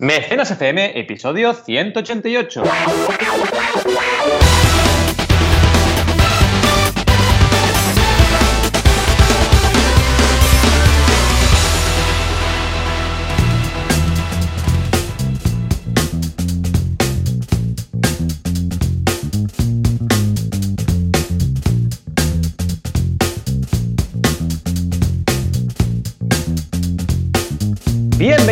Mecenas FM, episodio 188.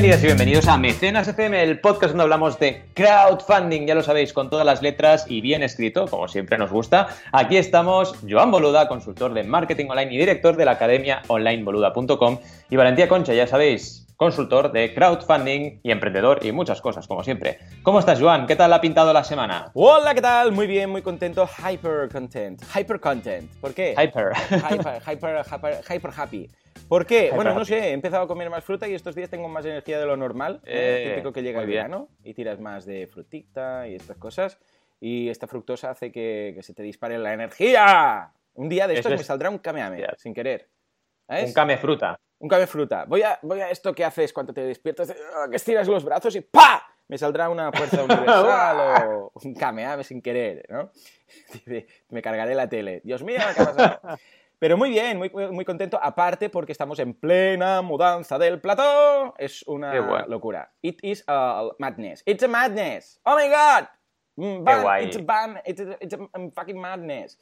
Y bienvenidos a Mecenas FM, el podcast donde hablamos de crowdfunding, ya lo sabéis, con todas las letras y bien escrito, como siempre nos gusta. Aquí estamos Joan Boluda, consultor de marketing online y director de la academia onlineboluda.com y Valentía Concha, ya sabéis, consultor de crowdfunding y emprendedor y muchas cosas, como siempre. ¿Cómo estás, Joan? ¿Qué tal ha pintado la semana? Hola, ¿qué tal? Muy bien, muy contento. Hyper content. Hyper content. ¿Por qué? Hyper. Hyper, hyper, hyper, hyper happy. ¿Por qué? Bueno, no sé, he empezado a comer más fruta y estos días tengo más energía de lo normal. Eh, típico que llega el verano y tiras más de frutita y estas cosas. Y esta fructosa hace que, que se te dispare la energía. Un día de estos es- me saldrá un kamehameha, sin querer. ¿Sabes? Un came fruta. Un came fruta. Voy a, voy a esto que haces cuando te despiertas, ah, que estiras los brazos y ¡pa! Me saldrá una fuerza universal o un kamehameha sin querer, ¿no? Me cargaré la tele. Dios mío, ¿qué ha pasado? Pero muy bien, muy, muy contento, aparte porque estamos en plena mudanza del plató. Es una Qué bueno. locura. It is a madness. It's a madness. Oh my god. Mm, ban- guay. It's a ban- it's a- it's a fucking madness.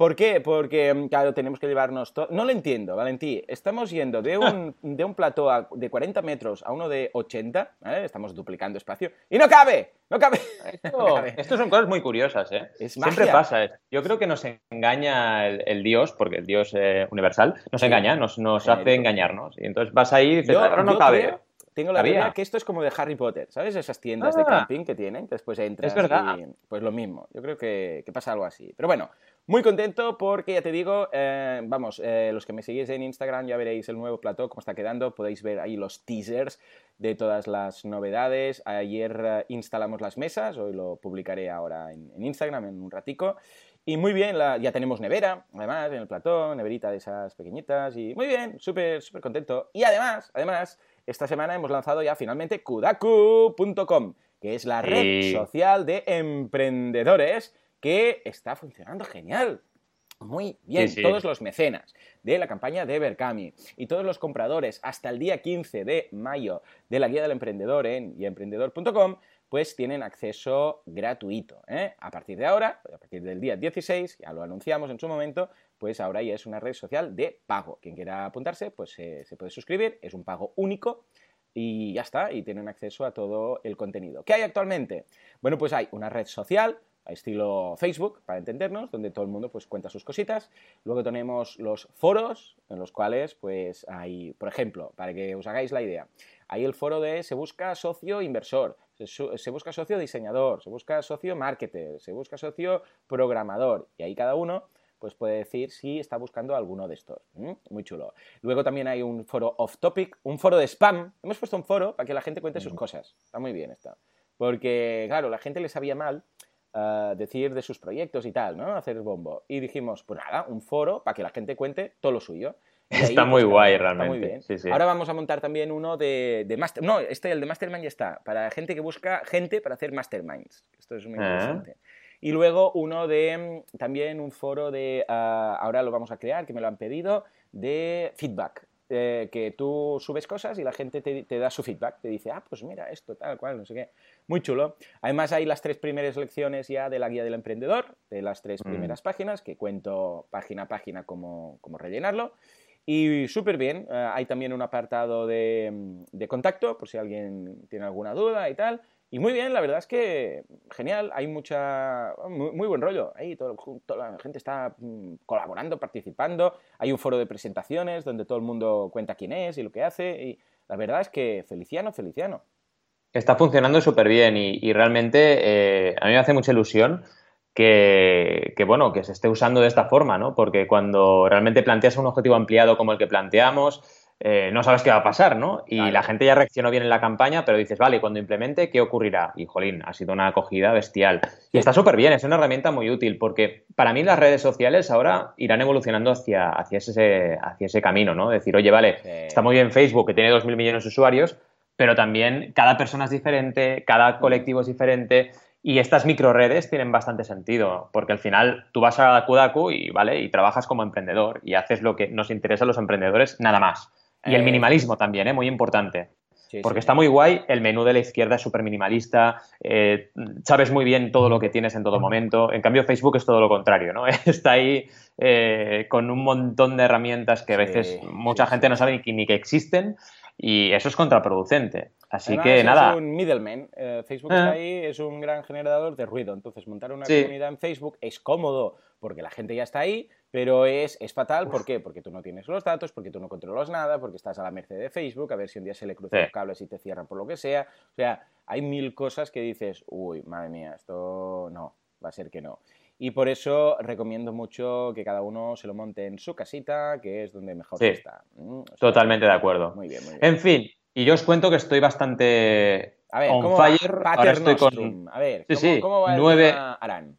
¿Por qué? Porque, mm, claro, tenemos que llevarnos todo. No lo entiendo, Valentí. Estamos yendo de un, de un plató a- de 40 metros a uno de 80, ¿vale? Estamos duplicando espacio. ¡Y no cabe! ¡No cabe! No Esto, cabe. esto son cosas muy curiosas, ¿eh? Es Siempre magia. pasa. ¿eh? Yo creo que nos engaña el, el Dios, porque el Dios eh, universal nos Sí. engaña, nos, nos hace engañarnos. Y entonces vas ahí y dices, Yo- no yo cabe. creo- tengo la teoría que esto es como de Harry Potter, ¿sabes? Esas tiendas de Ah. camping que tienen, que después entras Es verdad. y pues lo mismo. Yo creo que, que pasa algo así. Pero bueno, muy contento porque ya te digo, eh, vamos, eh, los que me seguís en Instagram ya veréis el nuevo plató, cómo está quedando. Podéis ver ahí los teasers de todas las novedades. Ayer eh, instalamos las mesas, hoy lo publicaré ahora en, en Instagram en un ratico. Y muy bien, la- ya tenemos nevera, además, en el plató, neverita de esas pequeñitas. Y muy bien, súper, súper contento. Y además, además, esta semana hemos lanzado ya finalmente kudaku.com, que es la red Sí. social de emprendedores que está funcionando genial. Muy bien, Sí, sí. todos los mecenas de la campaña de Berkami y todos los compradores hasta el día 15 de mayo de la guía del emprendedor en yemprendedor.com pues tienen acceso gratuito. ¿eh? A partir de ahora, a partir del día 16, ya lo anunciamos en su momento, pues ahora ya es una red social de pago. Quien quiera apuntarse, pues eh, se puede suscribir, es un pago único y ya está, y tienen acceso a todo el contenido. ¿Qué hay actualmente? Bueno, pues hay una red social, estilo Facebook, para entendernos, donde todo el mundo pues cuenta sus cositas. Luego tenemos los foros, en los cuales pues hay, por ejemplo, para que os hagáis la idea, hay el foro de se busca socio inversor, se, busca socio diseñador, se busca socio marketer, se busca socio programador, y ahí cada uno pues puede decir si está buscando alguno de estos. Muy chulo. Luego también hay un foro off topic, un foro de spam. Hemos puesto un foro para que la gente cuente sus cosas. Está muy bien esto. Porque, claro, la gente le sabía mal ah, decir de sus proyectos y tal, ¿no? Hacer bombo. Y dijimos, pues nada, un foro para que la gente cuente todo lo suyo. Ahí, Está muy pues, guay, Está muy realmente. bien. Sí, sí. Ahora vamos a montar también uno de, de master... No, este, el de Mastermind ya está. Para gente que busca gente para hacer masterminds. Esto es muy Ah. interesante. Y luego uno de mm, también un foro de, ah, ahora lo vamos a crear, que me lo han pedido, de feedback. Eh, que tú subes cosas y la gente te, te da su feedback, te dice, ah, pues mira, esto, tal cual, no sé qué. Muy chulo. Además hay las tres primeras lecciones ya de la guía del emprendedor, de las tres Mm. primeras páginas, que cuento página a página cómo, cómo rellenarlo. Y súper bien, eh, hay también un apartado de, mm, de contacto, por si alguien tiene alguna duda y tal. Y muy bien, la verdad es que genial, hay mucha, muy, muy buen rollo. Ahí todo- toda la gente está mm, colaborando, participando. Hay un foro de presentaciones donde todo el mundo cuenta quién es y lo que hace. Y la verdad es que Feliciano, Feliciano. Está funcionando súper bien y, realmente eh, a mí me hace mucha ilusión que, que, bueno, que se esté usando de esta forma, ¿no? Porque cuando realmente planteas un objetivo ampliado como el que planteamos, eh, no sabes qué va a pasar, ¿no? Y Claro. la gente ya reaccionó bien en la campaña, pero dices, vale, cuando implemente, ¿qué ocurrirá? Y, jolín, ha sido una acogida bestial. Y está súper bien, es una herramienta muy útil, porque para mí las redes sociales ahora irán evolucionando hacia, hacia, ese, hacia ese camino, ¿no? Decir, oye, vale, Sí. está muy bien Facebook, que tiene 2.000 millones de usuarios, pero también cada persona es diferente, cada colectivo es diferente y estas microredes tienen bastante sentido, porque al final tú vas a Kudaku y, ¿vale? y trabajas como emprendedor y haces lo que nos interesa a los emprendedores, nada más. Y el Eh, minimalismo también, ¿eh? muy importante. Sí, Porque sí. está muy guay, el menú de la izquierda es súper minimalista, eh, sabes muy bien todo lo que tienes en todo momento. En cambio, Facebook es todo lo contrario, ¿no? Está ahí eh, con un montón de herramientas que a Sí, veces mucha gente no sabe ni que, ni que existen y eso es contraproducente. Así Además, que es nada, un middleman. Eh, Facebook está ahí, es un gran generador de ruido. Entonces, montar una comunidad en Facebook es cómodo porque la gente ya está ahí, pero es, es fatal. ¿Por qué? Porque tú no tienes los datos, porque tú no controlas nada, porque estás a la merced de Facebook, a ver si un día se le cruzan Sí. los cables y te cierran por lo que sea. O sea, hay mil cosas que dices, uy, madre mía, esto no, va a ser que no. Y por eso recomiendo mucho que cada uno se lo monte en su casita, que es donde mejor Sí. está. Mm, o sea, totalmente de acuerdo. Muy bien, muy bien. En fin, y yo os cuento que estoy bastante A ver, on ¿cómo va fire. Ahora Pater estoy con? A ver, Sí, ¿cómo, sí, cómo va el Arán?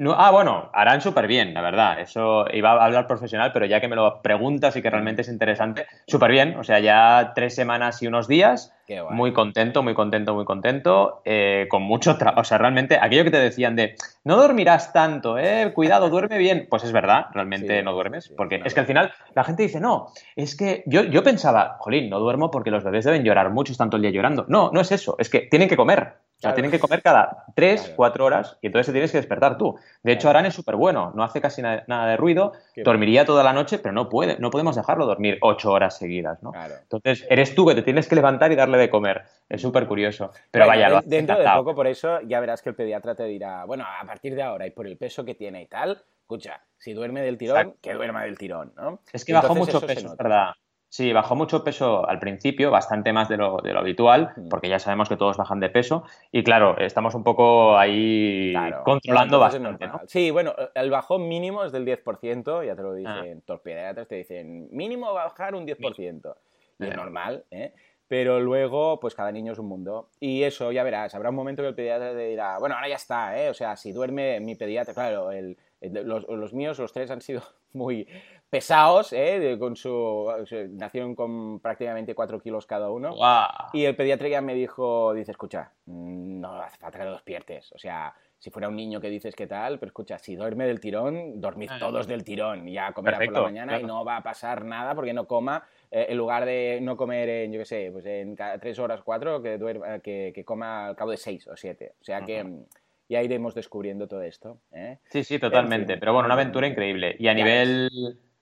No, ah, bueno, harán súper bien, la verdad. Eso iba a hablar profesional, pero ya que me lo preguntas y que realmente es interesante, súper bien. O sea, ya tres semanas y unos días, Qué guay. muy contento, muy contento, muy contento, eh, con mucho trabajo. O sea, realmente, aquello que te decían de no dormirás tanto, eh, cuidado, duerme bien, pues es verdad, realmente Sí, no duermes. sí, porque es que al final la gente dice, no, es que yo, yo pensaba, jolín, no duermo porque los bebés deben llorar mucho, están todo el día llorando. No, no es eso, es que tienen que comer. O sea, tienen que comer cada tres, Claro. cuatro horas y entonces te tienes que despertar tú. De hecho. Arán es súper bueno, no hace casi na- nada de ruido, Qué dormiría toda la noche, pero no puede, no podemos dejarlo dormir ocho horas seguidas, ¿no? Claro. Entonces, eres tú que te tienes que levantar y darle de comer. Es súper curioso. Pero Bueno, vaya, lo dentro de poco, por eso, ya verás que el pediatra te dirá, bueno, a partir de ahora y por el peso que tiene y tal, escucha, si duerme del tirón, Exacto. que duerma del tirón, ¿no? Es que bajó mucho peso, verdad. Sí, bajó mucho peso al principio, bastante más de lo, de lo habitual, Mm. porque ya sabemos que todos bajan de peso. Y claro, estamos un poco ahí Claro. controlando bastante. Sí, bueno, el bajón mínimo es del 10%, ya te lo Ah. dicen, los pediatras te dicen, mínimo bajar un 10%. Y es Eh. normal, ¿eh? Pero luego, pues cada niño es un mundo. Y eso, ya verás, habrá un momento que el pediatra te dirá, bueno, ahora ya está, ¿eh? O sea, si duerme mi pediatra, claro, el- los, los míos, los tres han sido muy pesados, ¿eh? Con su, nacieron con prácticamente 4 kilos cada uno. Guau. Y el pediatra ya me dijo, dice, escucha, mm, no hace falta que lo despiertes. O sea, si fuera un niño que dices qué tal, pero escucha, si duerme del tirón, dormid Ah. todos del tirón. y Ya comerá por Perfecto, la mañana y claro. no va a pasar nada porque no coma, eh, en lugar de no comer en, yo qué sé, pues en cada tres horas, cuatro, que, duerma, que, que coma al cabo de seis o siete. O sea que Ujú. mm, ya iremos descubriendo todo esto. ¿eh? Sí, sí, totalmente. fin. Pero bueno, una aventura increíble. Y a nivel,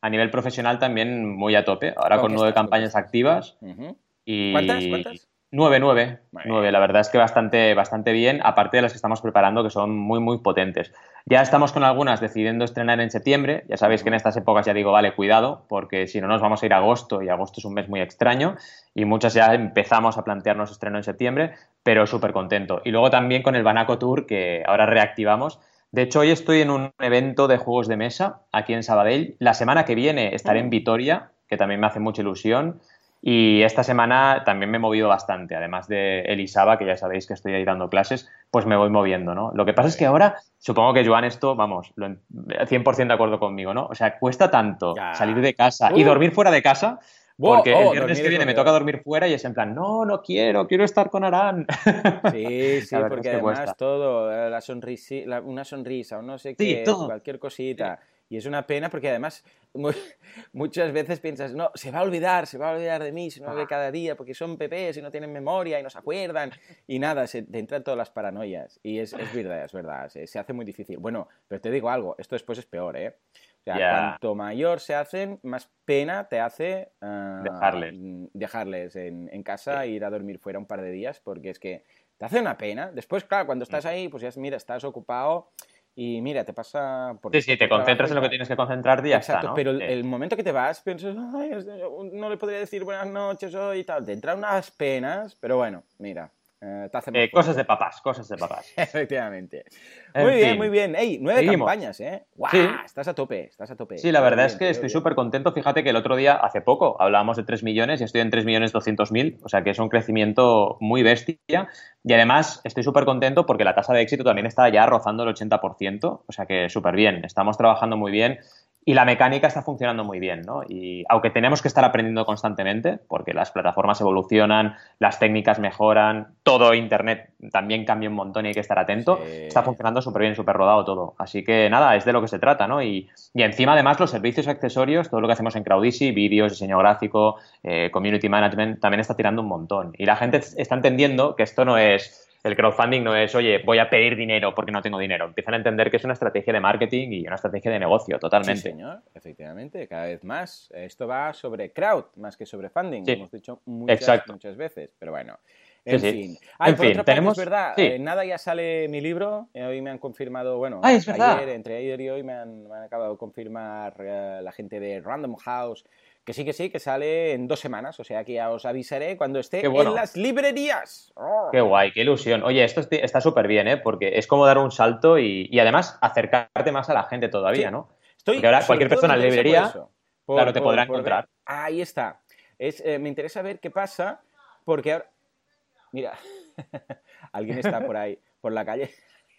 a nivel profesional también muy a tope. Ahora ¿Con nueve campañas activas. Y... ¿Cuántas? ¿Cuántas? Nueve, nueve. Muy Nueve, bien. la verdad es que bastante, bastante bien, aparte de las que estamos preparando, que son muy, muy potentes. Ya estamos con algunas decidiendo estrenar en septiembre. Ya sabéis que en estas épocas ya digo, vale, cuidado, porque si no nos vamos a ir a agosto y agosto es un mes muy extraño y muchas ya empezamos a plantearnos estreno en septiembre, pero súper contento. Y luego también con el Banaco Tour, que ahora reactivamos. De hecho, hoy estoy en un evento de juegos de mesa aquí en Sabadell. La semana que viene estaré en Mm. Vitoria, que también me hace mucha ilusión. Y esta semana también me he movido bastante, además de Elisaba, que ya sabéis que estoy ahí dando clases, pues me voy moviendo, ¿no? Lo que pasa es que ahora, supongo que Joan esto, vamos, lo en- 100% de acuerdo conmigo, ¿no? O sea, cuesta tanto Ya. salir de casa y Uh. dormir fuera de casa, porque oh, el dormir viernes que viene me toca dormir fuera y es en plan, no, no quiero, quiero estar con Arán. Sí, sí, porque además cuesta. todo, eh, la sonrisi, la- una sonrisa o no sé Sí, qué, cualquier cosita. Y es una pena porque además mu- muchas veces piensas, no, se va a olvidar, se va a olvidar de mí si no me ve Ah. cada día porque son bebés y no tienen memoria y no se acuerdan y nada, se te entran todas las paranoias. Y es, es verdad, es verdad, se, se hace muy difícil. Bueno, pero te digo algo, esto después es peor, ¿eh? O sea, Ya. cuanto mayor se hacen, más pena te hace ah, Dejarles. dejarles en, en casa e ir a dormir fuera un par de días porque es que te hace una pena. Después, claro, cuando estás ahí, pues ya mira, estás ocupado y mira, te pasa por Sí, sí, te concentras en lo que tienes que concentrarte y ya Exacto, está, ¿no? pero el, momento que te vas, piensas, Ay, no le podría decir buenas noches hoy y tal. Te entran unas penas, pero bueno, mira, eh, Eh, cosas de papás, cosas de papás. Efectivamente. En Muy bien, fin. muy bien. Ey, nueve Seguimos. campañas, ¿eh? ¡Guau! Sí. Estás a tope, estás a tope. Sí, la verdad es que estoy súper contento. Fíjate que el otro día, hace poco, hablábamos de 3 millones y estoy en 3 millones 200 mil, o sea que es un crecimiento muy bestia. Y además estoy súper contento porque la tasa de éxito también está ya rozando el 80%, o sea que súper bien. Estamos trabajando muy bien y la mecánica está funcionando muy bien, ¿no? Y aunque tenemos que estar aprendiendo constantemente, porque las plataformas evolucionan, las técnicas mejoran, todo Internet también cambia un montón y hay que estar atento, está funcionando súper bien, súper rodado todo. Así que nada, es de lo que se trata, ¿no? Y, encima además los servicios accesorios, todo lo que hacemos en Crowdisy, vídeos, diseño gráfico, eh, community management, también está tirando un montón. Y la gente está entendiendo que esto no es el crowdfunding no es, oye, voy a pedir dinero porque no tengo dinero. Empiezan a entender que es una estrategia de marketing y una estrategia de negocio, totalmente. Sí, señor, efectivamente, cada vez más. Esto va sobre crowd más que sobre funding, sí. hemos dicho muchas, muchas veces, pero bueno. En fin. en fin, tenemos... es verdad, eh, nada ya sale mi libro. Eh, hoy me han confirmado, bueno, ayer, entre ayer y hoy me han, acabado de confirmar eh, la gente de Random House que sí, que sí, que sale en dos semanas, o sea que ya os avisaré cuando esté en las librerías. ¡Oh! Qué guay, qué ilusión. Oye, esto está súper bien, ¿eh? Porque es como dar un salto y, además acercarte más a la gente todavía, ¿no? Estoy, Porque ahora cualquier persona en la librería, claro, te podrá encontrar. Ahí está. Es, eh, me interesa ver qué pasa, porque ahora... Mira, alguien está por ahí, por la calle.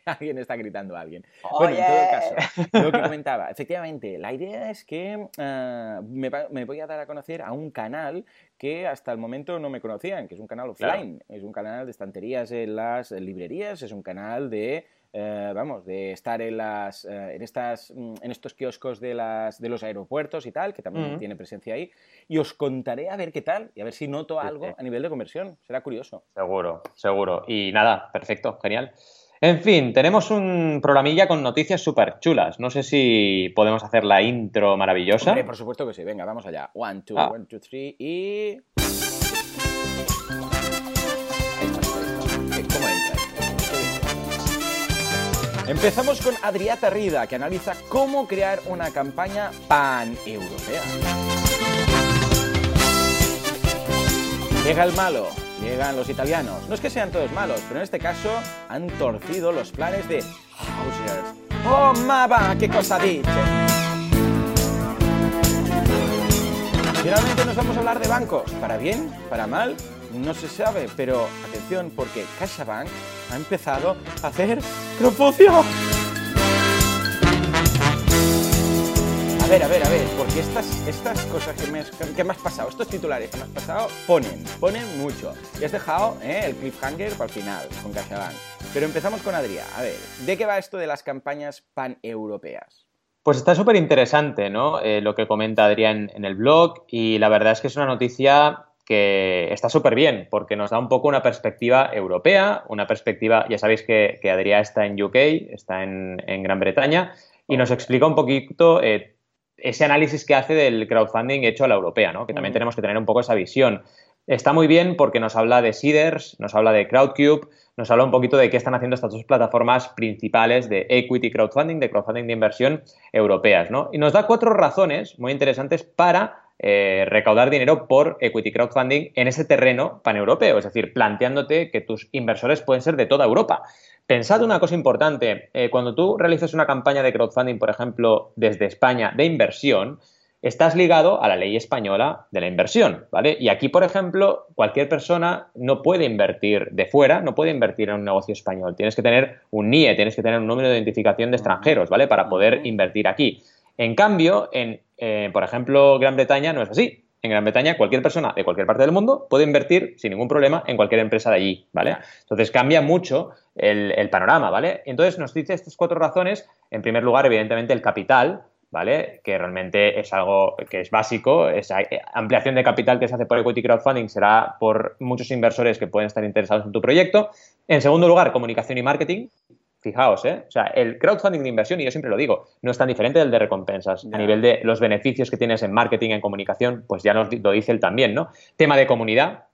alguien está gritando a alguien. Bueno, en todo caso, lo que comentaba, efectivamente, la idea es que eh, me, voy a dar a conocer a un canal que hasta el momento no me conocían, que es un canal offline, es un canal de estanterías en las librerías, es un canal de eh, vamos, de estar en las eh, en estas mm, en estos kioscos de las de los aeropuertos y tal, que también tiene presencia ahí, y os contaré a ver qué tal y a ver si noto algo a nivel de conversión, será curioso. Seguro, seguro. Y nada, perfecto, genial. En fin, tenemos un programilla con noticias súper chulas. No sé si podemos hacer la intro maravillosa. por supuesto que sí. Venga, vamos allá. One, two, ah. one, two, three y... Empezamos con Adriata Rida, que analiza cómo crear una campaña pan-europea. Llega el malo, llegan los italianos. No es que sean todos malos, pero en este caso han torcido los planes de Hausers. ¡Oh, Maba! ¿Qué cosa dice? Finalmente nos vamos a hablar de bancos. ¿Para bien? ¿Para mal? No se sabe, pero atención porque CaixaBank ha empezado a hacer promoción. A ver, a ver, a ver, porque estas, estas cosas que me, que me has pasado, estos titulares que me has pasado, ponen, ponen mucho. Y has dejado eh, el cliffhanger para el final, con CaixaBank. Pero empezamos con Adrián. A ver, ¿de qué va esto de las campañas paneuropeas? Pues está súper interesante, ¿no? Eh, lo que comenta Adrián en el blog y la verdad es que es una noticia que está súper bien porque nos da un poco una perspectiva europea, una perspectiva, ya sabéis que, que Adrián está en UK, está en, en Gran Bretaña y nos explica un poquito eh, ese análisis que hace del crowdfunding hecho a la europea, ¿no? que también tenemos que tener un poco esa visión. Está muy bien porque nos habla de Seeders, nos habla de Crowdcube, nos habla un poquito de qué están haciendo estas dos plataformas principales de equity crowdfunding, de crowdfunding de inversión europeas. ¿no? Y nos da cuatro razones muy interesantes para eh, recaudar dinero por equity crowdfunding en ese terreno paneuropeo, es decir, planteándote que tus inversores pueden ser de toda Europa. Pensad una cosa importante, eh, cuando tú realizas una campaña de crowdfunding, por ejemplo, desde España de inversión, estás ligado a la ley española de la inversión, ¿vale? Y aquí, por ejemplo, cualquier persona no puede invertir de fuera, no puede invertir en un negocio español. Tienes que tener un NIE, tienes que tener un número de identificación de extranjeros, ¿vale? Para poder invertir aquí. En cambio, en, eh, por ejemplo, Gran Bretaña no es así en Gran Bretaña cualquier persona de cualquier parte del mundo puede invertir sin ningún problema en cualquier empresa de allí, ¿vale? Entonces cambia mucho el, panorama, ¿vale? Entonces nos dice estas cuatro razones. En primer lugar, evidentemente, el capital, ¿vale? Que realmente es algo que es básico. Esa ampliación de capital que se hace por equity crowdfunding será por muchos inversores que pueden estar interesados en tu proyecto. En segundo lugar, comunicación y marketing, Fijaos, ¿eh? O sea, el crowdfunding de inversión, y yo siempre lo digo, no es tan diferente del de recompensas. A nivel de los beneficios que tienes en marketing, en comunicación, pues ya nos lo dice él también, ¿no? Tema de comunidad,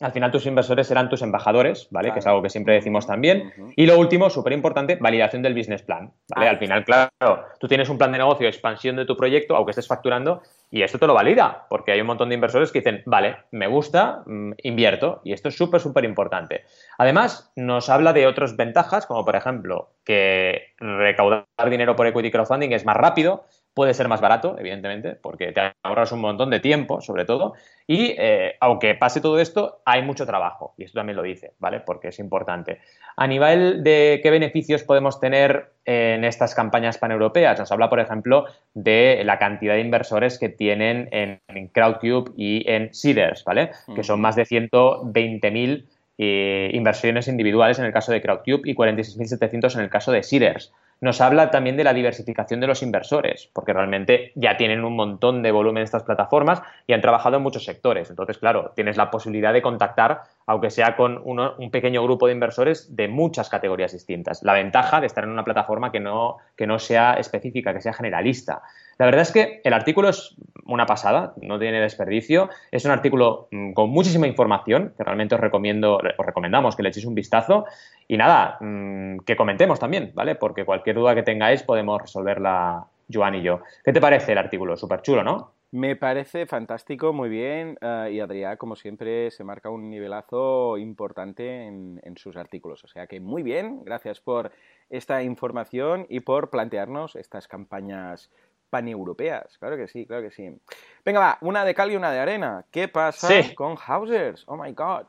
al final tus inversores serán tus embajadores, ¿vale? Que es algo que siempre decimos también. Y lo último, súper importante, validación del business plan, ¿vale? Al final, claro, tú tienes un plan de negocio, expansión de tu proyecto, aunque estés facturando, y esto te lo valida, porque hay un montón de inversores que dicen, vale, me gusta, mm, invierto, y esto es súper, súper importante. Además, nos habla de otras ventajas, como por ejemplo, que recaudar dinero por equity crowdfunding es más rápido, puede ser más barato, evidentemente, porque te ahorras un montón de tiempo, sobre todo, y eh, aunque pase todo esto, hay mucho trabajo, y esto también lo dice, ¿vale? Porque es importante. A nivel de qué beneficios podemos tener en estas campañas paneuropeas, nos habla, por ejemplo, de la cantidad de inversores que tienen en, Crowdcube y en Seeders, ¿vale? Que son más de 120.000 eh, inversiones individuales en el caso de Crowdcube y 46.700 en el caso de Seeders nos habla también de la diversificación de los inversores, porque realmente ya tienen un montón de volumen estas plataformas y han trabajado en muchos sectores. Entonces, claro, tienes la posibilidad de contactar, aunque sea con un pequeño grupo de inversores de muchas categorías distintas. La ventaja de estar en una plataforma que no, que no sea específica, que sea generalista. La verdad es que el artículo es una pasada, no tiene desperdicio. Es un artículo mm, con muchísima información que realmente os recomiendo, os recomendamos que le echéis un vistazo. Y nada, mm, que comentemos también, ¿vale? Porque cualquier duda que tengáis podemos resolverla Joan y yo. ¿Qué te parece el artículo? Súper chulo, ¿no? Me parece fantástico, muy bien. Eh, y Adrián, como siempre, se marca un nivelazo importante en, en, sus artículos. O sea que muy bien, gracias por esta información y por plantearnos estas campañas paneuropeas. Claro que sí, claro que sí. Venga, va, una de cal y una de arena. ¿Qué pasa con Hausers? Oh my god.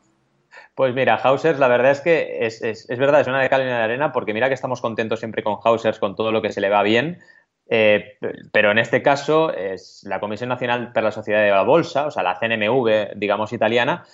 Pues mira, Hausers, la verdad es que es, es, es, verdad, es una de cal y una de arena, porque mira que estamos contentos siempre con Hausers, con todo lo que se le va bien. Eh, pero en este caso es la Comisión Nacional para la Sociedad de la Bolsa, o sea, la CNMV, digamos, italiana,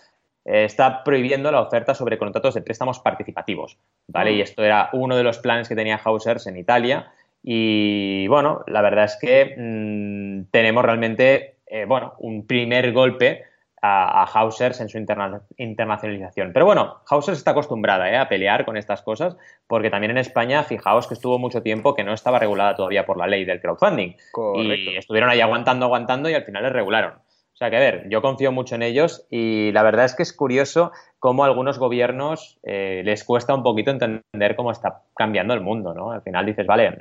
eh, está prohibiendo la oferta sobre contratos de préstamos participativos, ¿vale? Mm. Y esto era uno de los planes que tenía Hausers en Italia y bueno, la verdad es que mm, tenemos realmente, eh, bueno, un primer golpe a, Hausers en su internacionalización. Pero bueno, Hausers está acostumbrada eh, a pelear con estas cosas, porque también en España, fijaos que estuvo mucho tiempo que no estaba regulada todavía por la ley del crowdfunding. Y estuvieron ahí aguantando, aguantando y al final les regularon. O sea que, a ver, yo confío mucho en ellos y la verdad es que es curioso cómo a algunos gobiernos eh, les cuesta un poquito entender cómo está cambiando el mundo, ¿no? Al final dices, vale,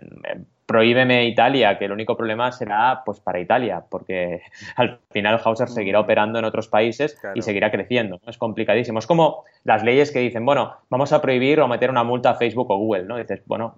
prohíbeme Italia, que el único problema será pues para Italia, porque al final Hauser mm. seguirá operando en otros países y seguirá creciendo. Es complicadísimo. Es como las leyes que dicen, bueno, vamos a prohibir o meter una multa a Facebook o Google, ¿no? dices, bueno,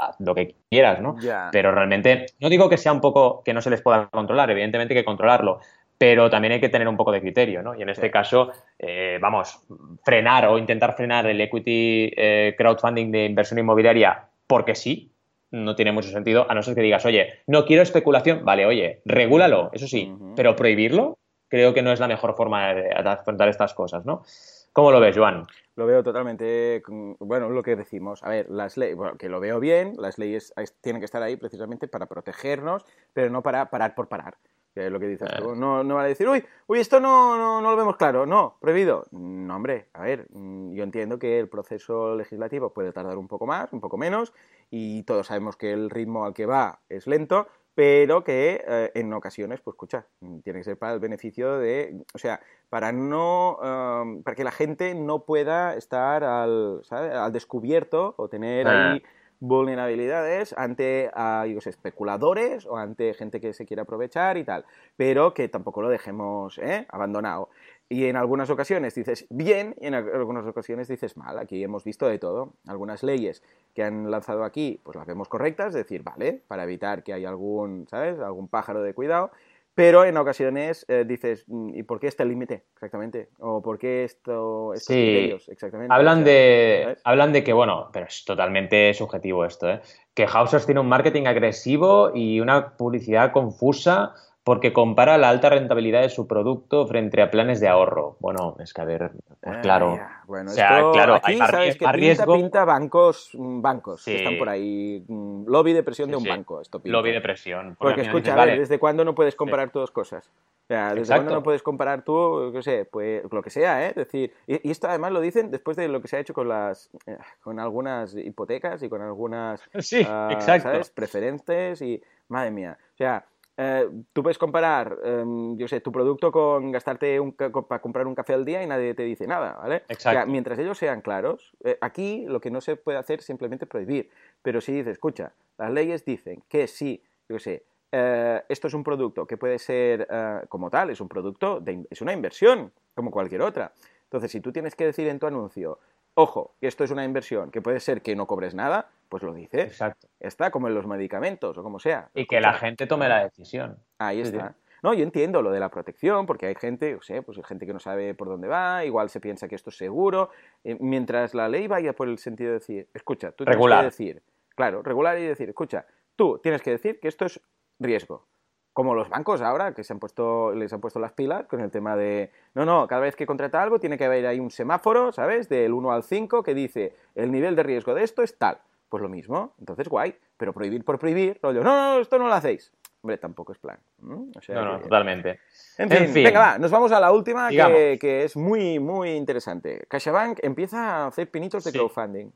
haz lo que quieras, ¿no? Pero realmente, no digo que sea un poco que no se les pueda controlar, evidentemente hay que controlarlo, pero también hay que tener un poco de criterio, ¿no? Y en este caso, eh, vamos, frenar o intentar frenar el equity eh, crowdfunding de inversión inmobiliaria porque sí, no tiene mucho sentido, a no ser que digas, oye, no quiero especulación, vale, oye, regúlalo, eso sí, pero prohibirlo creo que no es la mejor forma de afrontar estas cosas, ¿no? ¿Cómo lo ves, Joan? Lo veo totalmente, bueno, lo que decimos, a ver, las leyes, bueno, que lo veo bien, las leyes tienen que estar ahí precisamente para protegernos, pero no para parar por parar que es lo que dices tú. No, no a decir, uy, uy, esto no, no, no, lo vemos claro, no, prohibido. No, hombre, a ver, mm, yo entiendo que el proceso legislativo puede tardar un poco más, un poco menos, y todos sabemos que el ritmo al que va es lento, pero que eh, en ocasiones, pues escucha, tiene que ser para el beneficio de, o sea, para no, um, para que la gente no pueda estar al, al descubierto o tener ahí vulnerabilidades ante a, especuladores o ante gente que se quiere aprovechar y tal, pero que tampoco lo dejemos ¿eh? abandonado. Y en algunas ocasiones dices bien y en algunas ocasiones dices mal. Aquí hemos visto de todo. Algunas leyes que han lanzado aquí, pues las vemos correctas, es decir, vale, para evitar que haya algún, ¿sabes? Algún pájaro de cuidado. Pero en ocasiones eh, dices, mm, ¿y por qué este límite exactamente? ¿O por qué esto, estos criterios exactamente? Hablan, de, hablan de que, bueno, pero es totalmente subjetivo esto, ¿eh? que Hausers tiene un marketing agresivo y una publicidad confusa porque compara la alta rentabilidad de su producto frente a planes de ahorro. Bueno, es que a ver, pues claro. bueno, claro, aquí sabes que pinta, pinta bancos, mm, bancos que están por ahí. Mm, lobby de presión de un banco, esto pinta. Lobby de presión. Porque, escucha, a ver, ¿desde cuándo no puedes comparar todas cosas? O sea, ¿desde cuándo no puedes comparar tú, qué sé, pues lo que sea, ¿eh? Es decir, y, esto además lo dicen después de lo que se ha hecho con las, eh, con algunas hipotecas y con algunas, sí, uh, exacto. ¿sabes? Preferentes y, madre mía, o sea, eh, tú puedes comparar, em, yo sé, tu producto con gastarte un, para comprar un café al día y nadie te dice nada, ¿vale? Exacto. mientras ellos sean claros, eh, aquí lo que no se puede hacer es simplemente prohibir. Pero si dices, escucha, las leyes dicen que si, yo sé, eh, esto es un producto que puede ser como tal, es un producto, es una inversión, como cualquier otra. Entonces, si tú tienes que decir en tu anuncio, ojo, que esto es una inversión, que puede ser que no cobres nada, pues lo dice. Exacto. Está como en los medicamentos o como sea. Y que la gente tome la decisión. Ahí está. No, yo entiendo lo de la protección, porque hay gente, o sea, pues hay gente que no sabe por dónde va, igual se piensa que esto es seguro. Eh, mientras la ley vaya por el sentido de decir, escucha, tú tienes Regular. que decir, claro, regular y decir, escucha, tú tienes que decir que esto es riesgo. Como los bancos ahora, que se han puesto, les han puesto las pilas con el tema de, no, no, cada vez que contrata algo tiene que haber ahí un semáforo, ¿sabes? Del 1 al 5 que dice, el nivel de riesgo de esto es tal. Pues lo mismo, entonces guay, pero prohibir por prohibir, rollo, no, no, esto no lo hacéis. Hombre, tampoco es plan. ¿m? O sea No, no, que- totalmente. en fin, En fin. venga, va, nos vamos a la última que, que es muy, muy interesante. CaixaBank empieza a hacer pinitos de Sí. crowdfunding.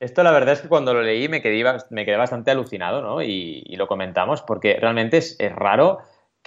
Esto la verdad es que cuando lo leí me quedé, me quedé bastante alucinado, ¿no? Y, y lo comentamos porque realmente es, es raro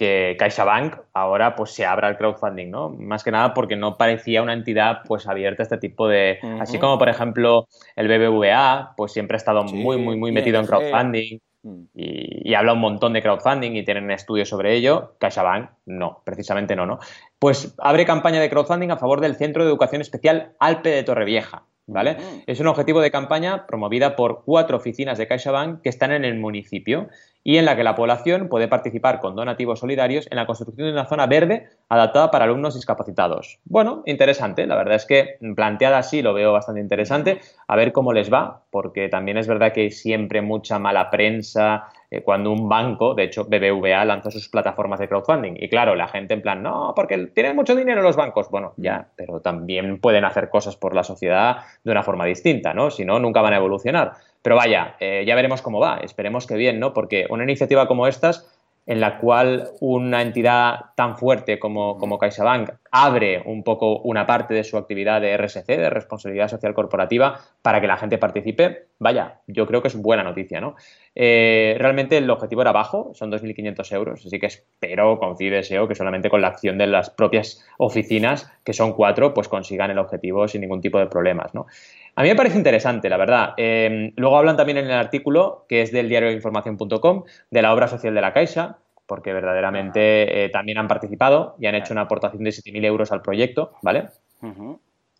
que CaixaBank ahora pues se abra al crowdfunding, ¿no? Más que nada porque no parecía una entidad pues abierta a este tipo de... Así como por ejemplo el BBVA pues siempre ha estado Sí, muy, muy, muy metido en ING. crowdfunding Mm. y, y habla un montón de crowdfunding y tienen estudios sobre ello. CaixaBank, no, precisamente no, ¿no? Pues abre campaña de crowdfunding a favor del Centro de Educación Especial Alpe de Torrevieja, ¿vale? Es un objetivo de campaña promovida por cuatro oficinas de CaixaBank que están en el municipio y en la que la población puede participar con donativos solidarios en la construcción de una zona verde adaptada para alumnos discapacitados. Bueno, interesante, la verdad es que planteada así lo veo bastante interesante, a ver cómo les va, porque también es verdad que hay siempre mucha mala prensa eh, cuando un banco, de hecho BBVA lanzó sus plataformas de crowdfunding y claro, la gente en plan, no, porque tienen mucho dinero los bancos, bueno, ya, pero también pueden hacer cosas por la sociedad de una forma distinta, ¿no? Si no, nunca van a evolucionar. Pero vaya, eh, ya veremos cómo va, esperemos que bien, ¿no? Porque una iniciativa como estas, en la cual una entidad tan fuerte como, como CaixaBank abre un poco una parte de su actividad de RSC, de responsabilidad social corporativa, para que la gente participe, vaya, yo creo que es buena noticia, ¿no? Eh, realmente el objetivo era bajo, son 2.500 euros, así que espero, confío y deseo que solamente con la acción de las propias oficinas, que son cuatro, pues consigan el objetivo sin ningún tipo de problemas, ¿no? A mí me parece interesante, la verdad. Eh, luego hablan también en el artículo, que es del diario de información.com, de la obra social de la Caixa, porque verdaderamente eh, también han participado y han hecho una aportación de 7.000 euros al proyecto, ¿vale?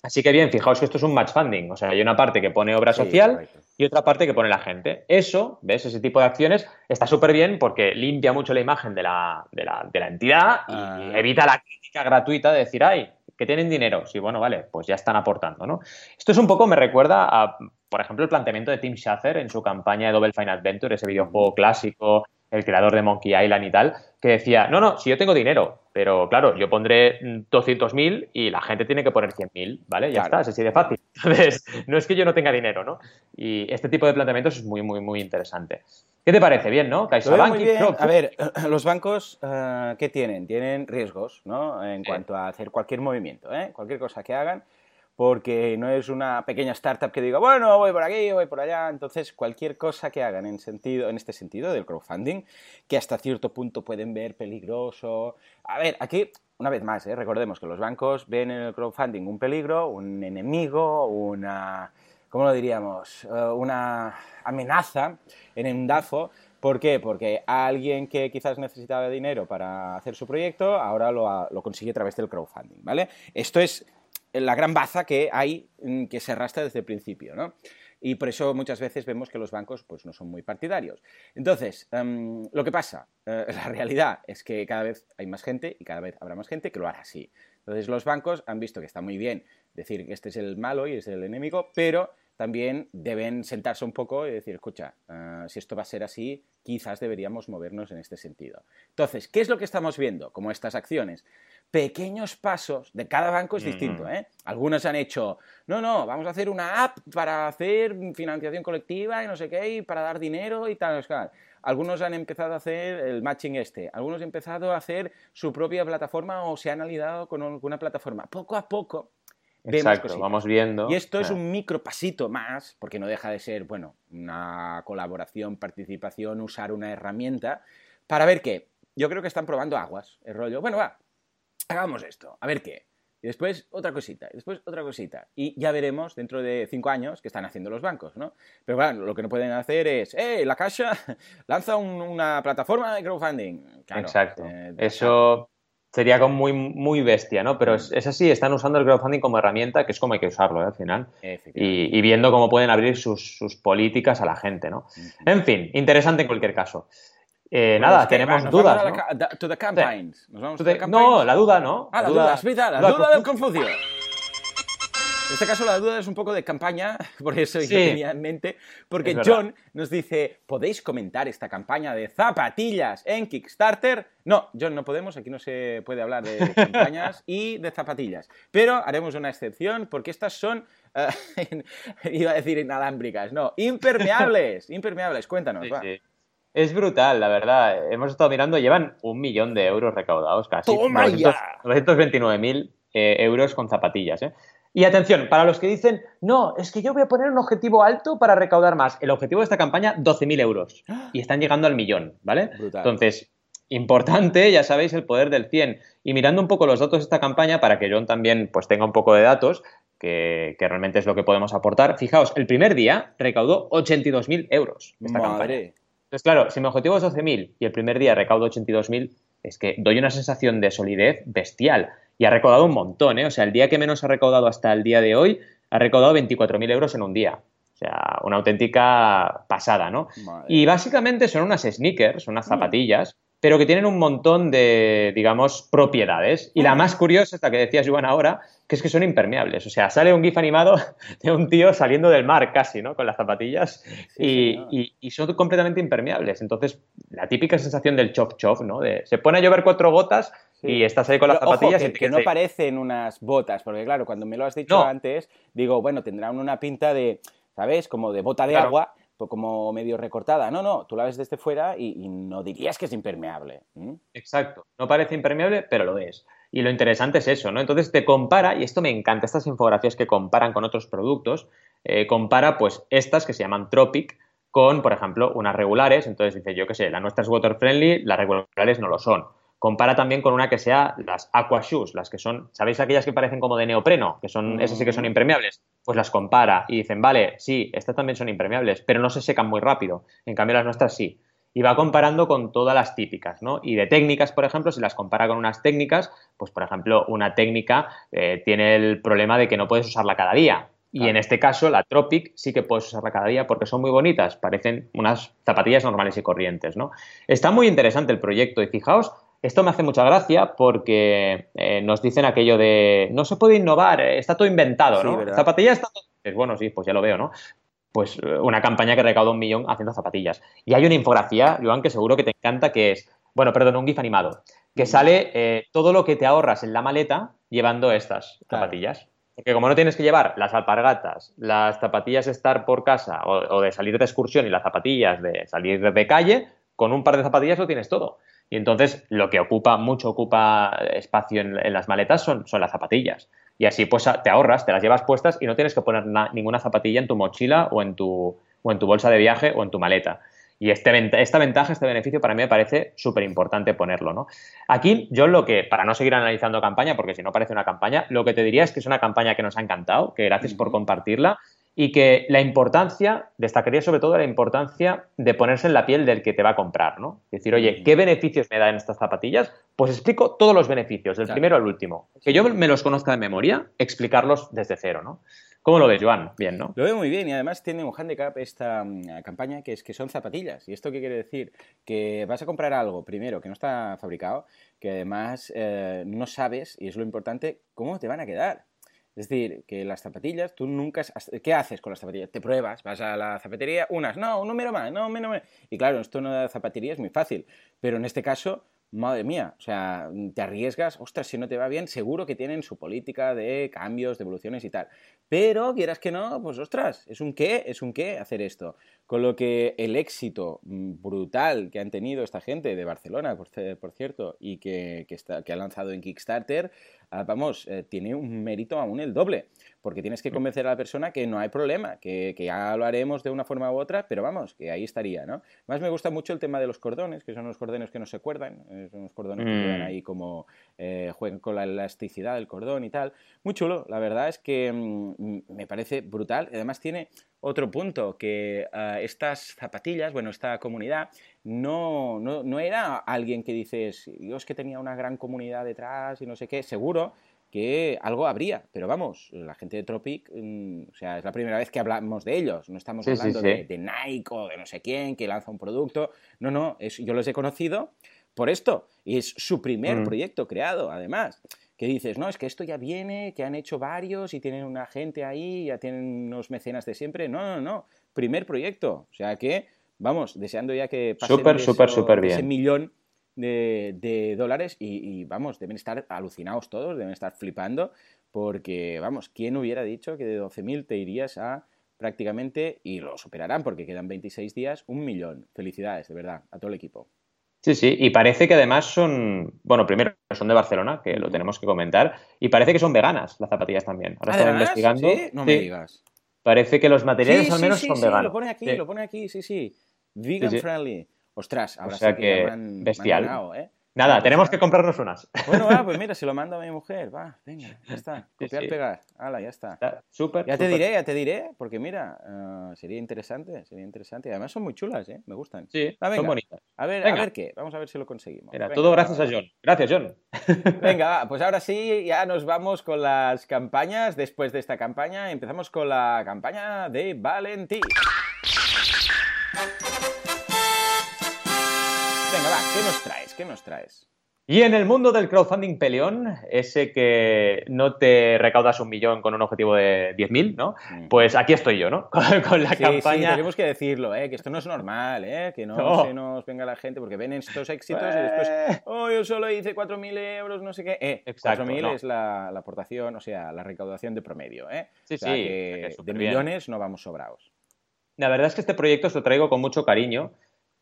Así que bien, fijaos que esto es un match funding, o sea, hay una parte que pone obra social y otra parte que pone la gente. Eso, ¿ves? Ese tipo de acciones está súper bien porque limpia mucho la imagen de la, de la, de la entidad y Ah. evita la crítica gratuita de decir, ay, que tienen dinero. Sí, bueno, vale, pues ya están aportando, ¿no? Esto es un poco, me recuerda a, por ejemplo, el planteamiento de Tim Schafer en su campaña de Double Fine Adventure, ese videojuego clásico, el creador de Monkey Island y tal, que decía, no, no, si yo tengo dinero, pero claro, yo pondré mm, 200.000 y la gente tiene que poner 100.000, ¿vale? Ya Claro. está, es así de fácil. Entonces, no es que yo no tenga dinero, ¿no? Y este tipo de planteamientos es muy, muy, muy interesante. ¿Qué te parece? Bien, ¿no? CaixaBank y crowdfunding. A ver, los bancos, eh, ¿qué tienen? Tienen riesgos, ¿no? En Sí. cuanto a hacer cualquier movimiento, ¿eh? Cualquier cosa que hagan, porque no es una pequeña startup que diga, bueno, voy por aquí, voy por allá. Entonces, cualquier cosa que hagan en, sentido, en este sentido del crowdfunding, que hasta cierto punto pueden ver peligroso. A ver, aquí, una vez más, ¿eh? recordemos que los bancos ven en el crowdfunding un peligro, un enemigo, una... ¿Cómo lo diríamos? Eh, una amenaza en un DAFO. ¿Por qué? Porque alguien que quizás necesitaba dinero para hacer su proyecto, ahora lo, lo consigue a través del crowdfunding, ¿vale? Esto es la gran baza que hay, mm, que se arrastra desde el principio, ¿no? Y por eso muchas veces vemos que los bancos pues, no son muy partidarios. Entonces, em, lo que pasa, eh, la realidad es que cada vez hay más gente y cada vez habrá más gente que lo hará así. Entonces los bancos han visto que está muy bien decir que este es el malo y es el enemigo, pero también deben sentarse un poco y decir, escucha, eh, si esto va a ser así, quizás deberíamos movernos en este sentido. Entonces, ¿qué es lo que estamos viendo? Como estas acciones. Pequeños pasos, de cada banco es distinto, ¿eh? Algunos han hecho, no, no, vamos a hacer una app para hacer financiación colectiva y no sé qué, y para dar dinero y tal. Algunos han empezado a hacer el matching este, algunos han empezado a hacer su propia plataforma o se han aliado con alguna plataforma. Poco a poco vemos Exacto, cositas. vamos viendo. Y esto es Ah. un micro pasito más, porque no deja de ser, bueno, una colaboración, participación, usar una herramienta, para ver qué. Yo creo que están probando aguas, el rollo. Bueno, va, hagamos esto, a ver qué. Y después otra cosita, y después otra cosita. Y ya veremos dentro de cinco años qué están haciendo los bancos, ¿no? Pero bueno, lo que no pueden hacer es, ¡eh, la Caixa lanza un- una plataforma de crowdfunding! Claro, Exacto. eh, Eso sería como muy, muy bestia, ¿no? Pero es, así, están usando el crowdfunding como herramienta, que es como hay que usarlo ¿eh? al final, y, viendo cómo pueden abrir sus, políticas a la gente, ¿no? En fin, interesante en cualquier caso. Eh, nada, tenemos dudas. ¿no? to the campaigns. No, la duda no. Ah, la, duda, duda, la, duda, del Confucio. En este caso la duda es un poco de campaña, por eso yo tenía en mente, porque John nos dice, ¿podéis comentar esta campaña de zapatillas en Kickstarter? No, John, no podemos, aquí no se puede hablar de campañas y de zapatillas, pero haremos una excepción porque estas son, eh, iba a decir inalámbricas, no, impermeables, impermeables, cuéntanos, va. Es brutal, la verdad. Hemos estado mirando, llevan un millón de euros recaudados casi. ¡Toma 929.000 eh, euros con zapatillas, ¿eh? Y atención, para los que dicen, no, es que yo voy a poner un objetivo alto para recaudar más. El objetivo de esta campaña, 12.000 euros. Y están llegando al millón, ¿vale? Entonces, importante, ya sabéis, el poder del 100. Y mirando un poco los datos de esta campaña, para que John también pues, tenga un poco de datos, que, realmente es lo que podemos aportar. Fijaos, el primer día recaudó 82.000 euros esta campaña. Entonces, claro, si mi objetivo es 12.000 y el primer día recaudo 82.000, es que doy una sensación de solidez bestial y ha recaudado un montón, ¿eh? O sea, el día que menos ha recaudado hasta el día de hoy, ha recaudado 24.000 euros en un día. O sea, una auténtica pasada, ¿no? Y básicamente son unas sneakers, unas mm. Pero que tienen un montón de, digamos, propiedades. Y la más curiosa es la que decías, Juan, ahora, que es que son impermeables. O sea, sale un GIF animado de un tío saliendo del mar casi, ¿no? Con las zapatillas y, son completamente impermeables. Entonces, la típica sensación del chof chof, ¿no? De, se pone a llover cuatro gotas y estás ahí con las zapatillas. y que, no parecen unas botas, porque claro, cuando me lo has dicho antes, digo, bueno, tendrán una pinta de, ¿sabes? Como de bota de agua, como medio recortada. No, no, tú la ves desde fuera y, no dirías que es impermeable. Exacto, no parece impermeable, pero lo es. Y lo interesante es eso, ¿no? Entonces te compara, y esto me encanta, estas infografías que comparan con otros productos, eh, compara pues estas que se llaman Tropic con, por ejemplo, unas regulares. Entonces dice, yo qué sé, la nuestra es water friendly, las regulares no lo son. Compara también con una que sea las aqua shoes, las que son, ¿sabéis aquellas que parecen como de neopreno? Que son, esas sí que son mm. impermeables. Pues las compara y dicen, vale, sí, estas también son impermeables, pero no se secan muy rápido. En cambio, las nuestras sí. Y va comparando con todas las típicas, ¿no? Y de técnicas, por ejemplo, si las compara con unas técnicas, pues por ejemplo, una técnica eh, tiene el problema de que no puedes usarla cada día. Y en este caso, la Tropic sí que puedes usarla cada día porque son muy bonitas, parecen unas zapatillas normales y corrientes, ¿no? Está muy interesante el proyecto y fijaos esto me hace mucha gracia porque eh, nos dicen aquello de no se puede innovar, eh, está todo inventado, ¿no? Zapatillas está todo... Bueno, sí, pues ya lo veo, ¿no? Pues eh, una campaña que recauda un millón haciendo zapatillas. Y hay una infografía, Joan, que seguro que te encanta, que es, bueno, perdón, un GIF animado, que sale todo lo que te ahorras en la maleta llevando estas zapatillas. Porque como no tienes que llevar las alpargatas, las zapatillas de estar por casa o, o de salir de excursión y las zapatillas de salir de calle, con un par de zapatillas lo tienes todo. Y entonces lo que ocupa, mucho ocupa espacio en, las maletas son, son, las zapatillas. Y así pues te ahorras, te las llevas puestas y no tienes que poner ninguna zapatilla en tu mochila o en tu, o en tu bolsa de viaje o en tu maleta. Y este, esta ventaja, este beneficio para mí me parece súper importante ponerlo. ¿no? Aquí yo lo que, para no seguir analizando campaña, porque si no parece una campaña, lo que te diría es que es una campaña que nos ha encantado, que gracias por compartirla y que la importancia, destacaría sobre todo la importancia de ponerse en la piel del que te va a comprar, ¿no? Decir, oye, ¿qué beneficios me dan estas zapatillas? Pues explico todos los beneficios, del primero al último. Que yo me los conozca de memoria, explicarlos desde cero, ¿no? ¿Cómo lo ves, Joan? Bien, ¿no? Lo veo muy bien y además tiene un handicap esta mm, campaña que es que son zapatillas. ¿Y esto qué quiere decir? Que vas a comprar algo, primero, que no está fabricado, que además eh, no sabes, y es lo importante, cómo te van a quedar. Es decir, que las zapatillas, tú nunca... ¿Qué haces con las zapatillas? Te pruebas, vas a la zapatería, unas, no, un número más, no, número más. Y claro, esto no de zapatería es muy fácil, pero en este caso madre mía, o sea, te arriesgas, ostras, si no te va bien, seguro que tienen su política de cambios, de y tal. Pero quieras que no, pues ostras, es un qué, es un qué hacer esto. Con lo que el éxito mm, brutal que han tenido esta gente de Barcelona, por, cierto, y que, que, está, que ha lanzado en Kickstarter, vamos, eh, tiene un mérito aún el doble porque tienes que convencer a la persona que no hay problema, que, ya lo haremos de una forma u otra, pero vamos, que ahí estaría, ¿no? Más me gusta mucho el tema de los cordones, que son los cordones que no se cuerdan, eh, son los cordones que quedan mm. ahí como eh, juegan con la elasticidad del cordón y tal. Muy chulo, la verdad es que mm, me parece brutal. Además tiene otro punto, que eh, estas zapatillas, bueno, esta comunidad, no, no, no, era alguien que dices, es que tenía una gran comunidad detrás y no sé qué, seguro que algo habría, pero vamos, la gente de Tropic, mm, o sea, es la primera vez que hablamos de ellos, no estamos hablando De, Nike o de no sé quién que lanza un producto, no, no, es, yo los he conocido por esto, y es su primer mm. proyecto creado, además que dices, no, es que esto ya viene, que han hecho varios y tienen una gente ahí, ya tienen unos mecenas de siempre. No, no, no. Primer proyecto. O sea que, vamos, deseando ya que pase ese millón de, dólares y, vamos, deben estar alucinados todos, deben estar flipando, porque, vamos, ¿quién hubiera dicho que de 12.000 te irías a prácticamente, y lo superarán porque quedan 26 días, un millón? Felicidades, de verdad, a todo el equipo. Sí, sí, y parece que además son, bueno, primero son de Barcelona, que lo tenemos que comentar, y parece que son veganas las zapatillas también. Ahora estaba investigando. ¿Sí? No me digas. Parece que los materiales al menos son veganos. Sí, lo pone aquí, lo pone aquí, sí, sí. Vegan friendly. Ostras, ahora o sea sí que, que bestial. ¿eh? Nada, tenemos que comprarnos unas. Bueno, va, pues mira, se lo mando a mi mujer. Va, venga, ya está. Copiar, pegar. Hala, ya está. Súper. Ya te diré, ya te diré, porque mira, uh, sería interesante, sería interesante. Y además son muy chulas, ¿eh? Me gustan. Sí, ah, son bonitas. A ver, a ver qué. Vamos a ver si lo conseguimos. Mira, todo gracias a John. Gracias, John. Venga, va, pues ahora sí, ya nos vamos con las campañas. Después de esta campaña, empezamos con la campaña de Valentí. Venga, va, ¿qué nos traes? ¿Qué nos traes? Y en el mundo del crowdfunding peleón, ese que no te recaudas un millón con un objetivo de 10.000, ¿no? Mm. Pues aquí estoy yo, ¿no? Con, la campaña. Sí, tenemos que decirlo, ¿eh? Que esto no es normal, ¿eh? Que no, se nos venga la gente porque ven estos éxitos y después, pues oh, yo solo hice 4.000 euros, no sé qué. Eh, 4.000 es la, aportación, o sea, la recaudación de promedio, ¿eh? Sí, sí. Que de millones no vamos sobrados. La verdad es que este proyecto os lo traigo con mucho cariño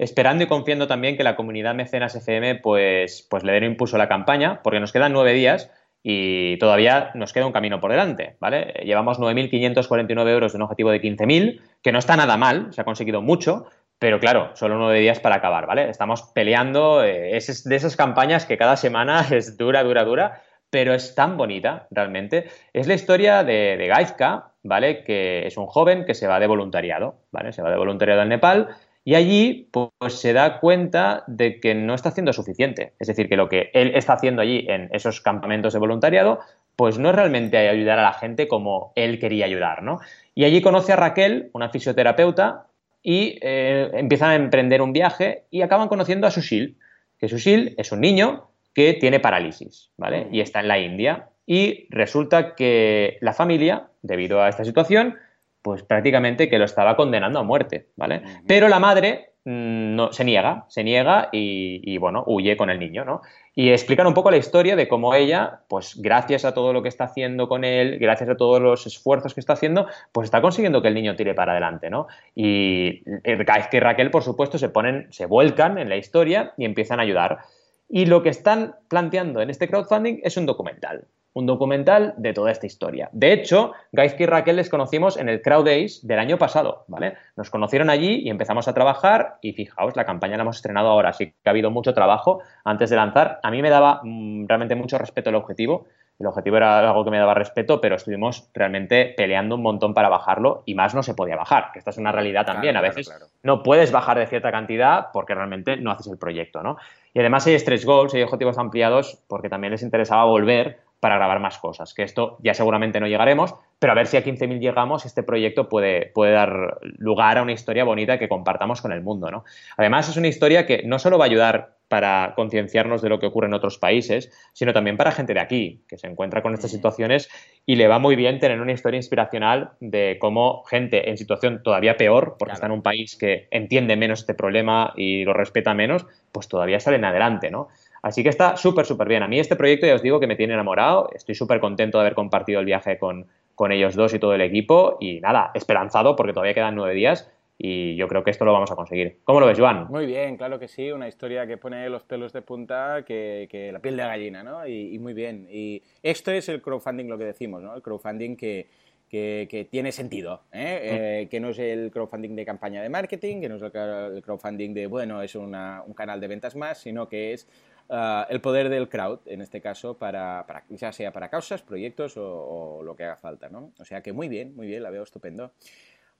esperando y confiando también que la comunidad Mecenas FM pues, pues le dé un impulso a la campaña, porque nos quedan nueve días y todavía nos queda un camino por delante, ¿vale? Llevamos 9.549 euros de un objetivo de 15.000, que no está nada mal, se ha conseguido mucho, pero claro, solo nueve días para acabar, ¿vale? Estamos peleando, eh, es de esas campañas que cada semana es dura, dura, dura, pero es tan bonita, realmente. Es la historia de, de Gaizka, ¿vale? Que es un joven que se va de voluntariado, ¿vale? Se va de voluntariado al Nepal, y allí, pues se da cuenta de que no está haciendo suficiente. Es decir, que lo que él está haciendo allí en esos campamentos de voluntariado, pues no es realmente ayudar a la gente como él quería ayudar, ¿no? Y allí conoce a Raquel, una fisioterapeuta, y eh, empiezan a emprender un viaje y acaban conociendo a Sushil, que Sushil es un niño que tiene parálisis, ¿vale? Y está en la India. Y resulta que la familia, debido a esta situación, pues prácticamente que lo estaba condenando a muerte, ¿vale? Pero la madre mm, no, se niega, se niega y, bueno, huye con el niño, ¿no? Y explican un poco la historia de cómo ella, pues gracias a todo lo que está haciendo con él, gracias a todos los esfuerzos que está haciendo, pues está consiguiendo que el niño tire para adelante, ¿no? Y que Raquel, por supuesto, se ponen, se vuelcan en la historia y empiezan a ayudar. Y lo que están planteando en este crowdfunding es un documental un documental de toda esta historia. De hecho, Gaizki y Raquel les conocimos en el Crowd Days del año pasado, ¿vale? Nos conocieron allí y empezamos a trabajar y fijaos, la campaña la hemos estrenado ahora, así que ha habido mucho trabajo antes de lanzar. A mí me daba mm, realmente mucho respeto el objetivo, el objetivo era algo que me daba respeto, pero estuvimos realmente peleando un montón para bajarlo y más no se podía bajar, que esta es una realidad también. a veces no puedes bajar de cierta cantidad porque realmente no haces el proyecto, ¿no? Y además hay stretch goals, hay objetivos ampliados porque también les interesaba volver para grabar más cosas, que esto ya seguramente no llegaremos, pero a ver si a 15.000 llegamos, este proyecto puede, puede dar lugar a una historia bonita que compartamos con el mundo. ¿no? Además, es una historia que no solo va a ayudar para concienciarnos de lo que ocurre en otros países, sino también para gente de aquí, que se encuentra con estas situaciones y le va muy bien tener una historia inspiracional de cómo gente en situación todavía peor, porque está en un país que entiende menos este problema y lo respeta menos, pues todavía salen adelante, ¿no? Así que está súper, súper bien. A mí este proyecto ya os digo que me tiene enamorado. Estoy súper contento de haber compartido el viaje con, con ellos dos y todo el equipo. Y nada, esperanzado porque todavía quedan nueve días y yo creo que esto lo vamos a conseguir. ¿Cómo lo ves, Joan? Muy bien, claro que sí, una historia que pone los pelos de punta que, que la piel de gallina, ¿no? Y, muy bien. Y esto es el crowdfunding, lo que decimos, ¿no? El crowdfunding que, que, tiene sentido, ¿eh? Mm. Eh, que no es el crowdfunding de campaña de marketing, que no es el crowdfunding de, bueno, es un canal de ventas más, sino que es Ah, el poder del crowd, en este caso, para, ya sea para causas, proyectos o, lo que haga falta, ¿no? O sea que muy bien, muy bien, la veo estupendo.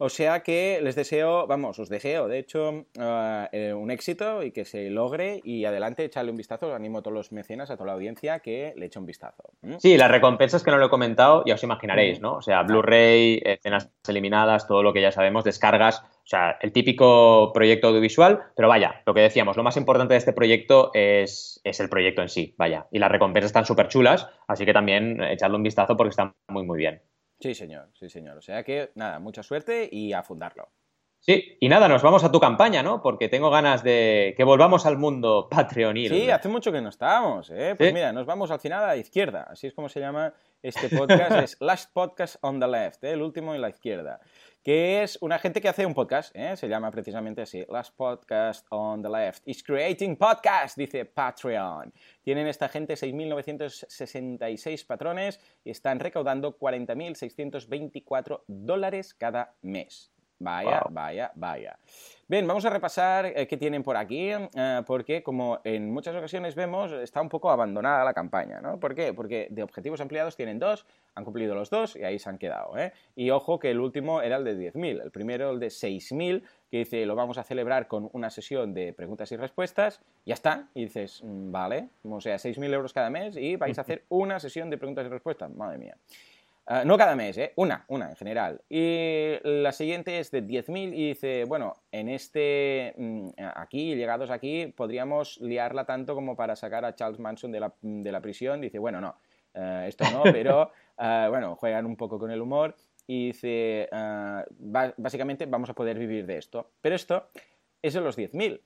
O sea que les deseo, vamos, os deseo, de hecho, uh, eh, un éxito y que se logre y adelante echarle un vistazo. Animo a todos los mecenas, a toda la audiencia que le eche un vistazo. ¿Mm? Sí, las recompensas que no lo he comentado, ya os imaginaréis, ¿no? O sea, Blu-ray, escenas eliminadas, todo lo que ya sabemos, descargas, o sea, el típico proyecto audiovisual, pero vaya, lo que decíamos, lo más importante de este proyecto es, es el proyecto en sí, vaya. Y las recompensas están súper chulas, así que también echadle un vistazo porque están muy, muy bien. Sí, señor, sí, señor. O sea que, nada, mucha suerte y a fundarlo. Sí, y nada, nos vamos a tu campaña, ¿no? Porque tengo ganas de que volvamos al mundo Patreonil. Sí, hace mucho que no estábamos, ¿eh? Pues mira, nos vamos al final a la izquierda, así es como se llama este podcast, es Last Podcast on the Left, ¿eh? el último en la izquierda que es una gente que hace un podcast, ¿eh? se llama precisamente así, Last Podcast on the Left. Is creating podcast, dice Patreon. Tienen esta gente 6.966 patrones y están recaudando 40.624 dólares cada mes. Vaya, vaya, vaya. Bien, vamos a repasar eh, qué tienen por aquí, eh, porque como en muchas ocasiones vemos, está un poco abandonada la campaña, ¿no? ¿Por qué? Porque de objetivos ampliados tienen dos, han cumplido los dos y ahí se han quedado, ¿eh? Y ojo que el último era el de 10.000, el primero el de 6.000, que dice, lo vamos a celebrar con una sesión de preguntas y respuestas, ya está, y dices, mm, vale, o sea, 6.000 euros cada mes y vais a hacer una sesión de preguntas y respuestas, madre mía. Ah, no cada mes, ¿eh? Una, una en general. Y la siguiente es de 10.000 y dice, bueno, en este, mm, aquí, llegados aquí, podríamos liarla tanto como para sacar a Charles Manson de la, de la prisión. Dice, bueno, no, eh, esto no, pero ah, bueno, juegan un poco con el humor y dice, ah, básicamente vamos a poder vivir de esto. Pero esto es de los 10.000.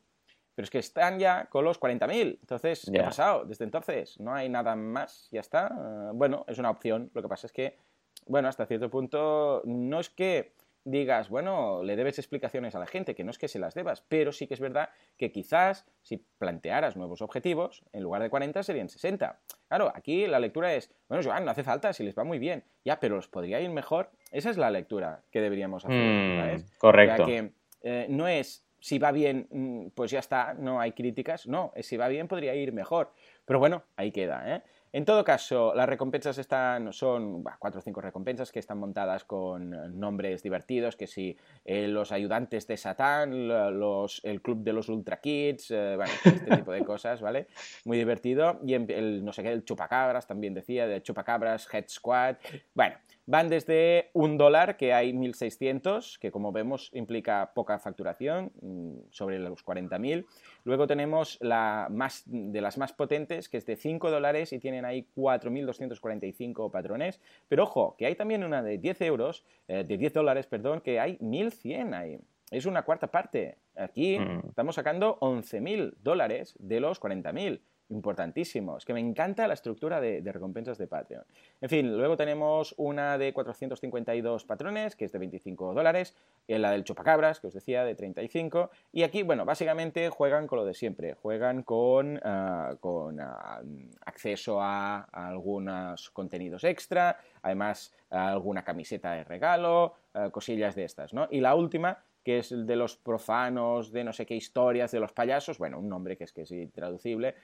Pero es que están ya con los 40.000. Entonces, ¿qué ha pasado desde entonces? No hay nada más, ya está. bueno, es una opción. Lo que pasa es que bueno, hasta cierto punto, no es que digas, bueno, le debes explicaciones a la gente, que no es que se las debas, pero sí que es verdad que quizás si plantearas nuevos objetivos, en lugar de 40 serían 60. Claro, aquí la lectura es, bueno, Joan, no hace falta, si les va muy bien, ya, pero os podría ir mejor. Esa es la lectura que deberíamos hacer, mm, ¿sabes? Correcto. que eh, no es si va bien, mm, pues ya está, no hay críticas, no, es si va bien podría ir mejor. Pero bueno, ahí queda, ¿eh? En todo caso, las recompensas están, son cuatro o cinco recompensas que están montadas con nombres divertidos, que si eh, los ayudantes de Satán, los, el club de los Ultra Kids, eh, bueno, este tipo de cosas, ¿vale? Muy divertido. Y el, no sé qué, el Chupacabras también decía, de Chupacabras, Head Squad. Bueno, Van desde un dólar, que hay 1.600, que como vemos implica poca facturación, mm, sobre los 40.000. Luego tenemos la más, de las más potentes, que es de 5 dólares y tienen ahí 4.245 patrones. Pero ojo, que hay también una de 10 euros, eh, de 10 dólares, perdón, que hay 1.100 ahí. Es una cuarta parte. Aquí mm. estamos sacando 11.000 dólares de los 40.000 importantísimo. Es que me encanta la estructura de, recompensas de Patreon. En fin, luego tenemos una de 452 patrones, que es de 25 dólares, y la del chupacabras, que os decía, de 35. Y aquí, bueno, básicamente juegan con lo de siempre. Juegan con, ah, con ah, acceso a, algunos contenidos extra, además alguna camiseta de regalo, ah, cosillas de estas, ¿no? Y la última que es el de los profanos, de no sé qué historias, de los payasos, bueno, un nombre que es que es intraducible,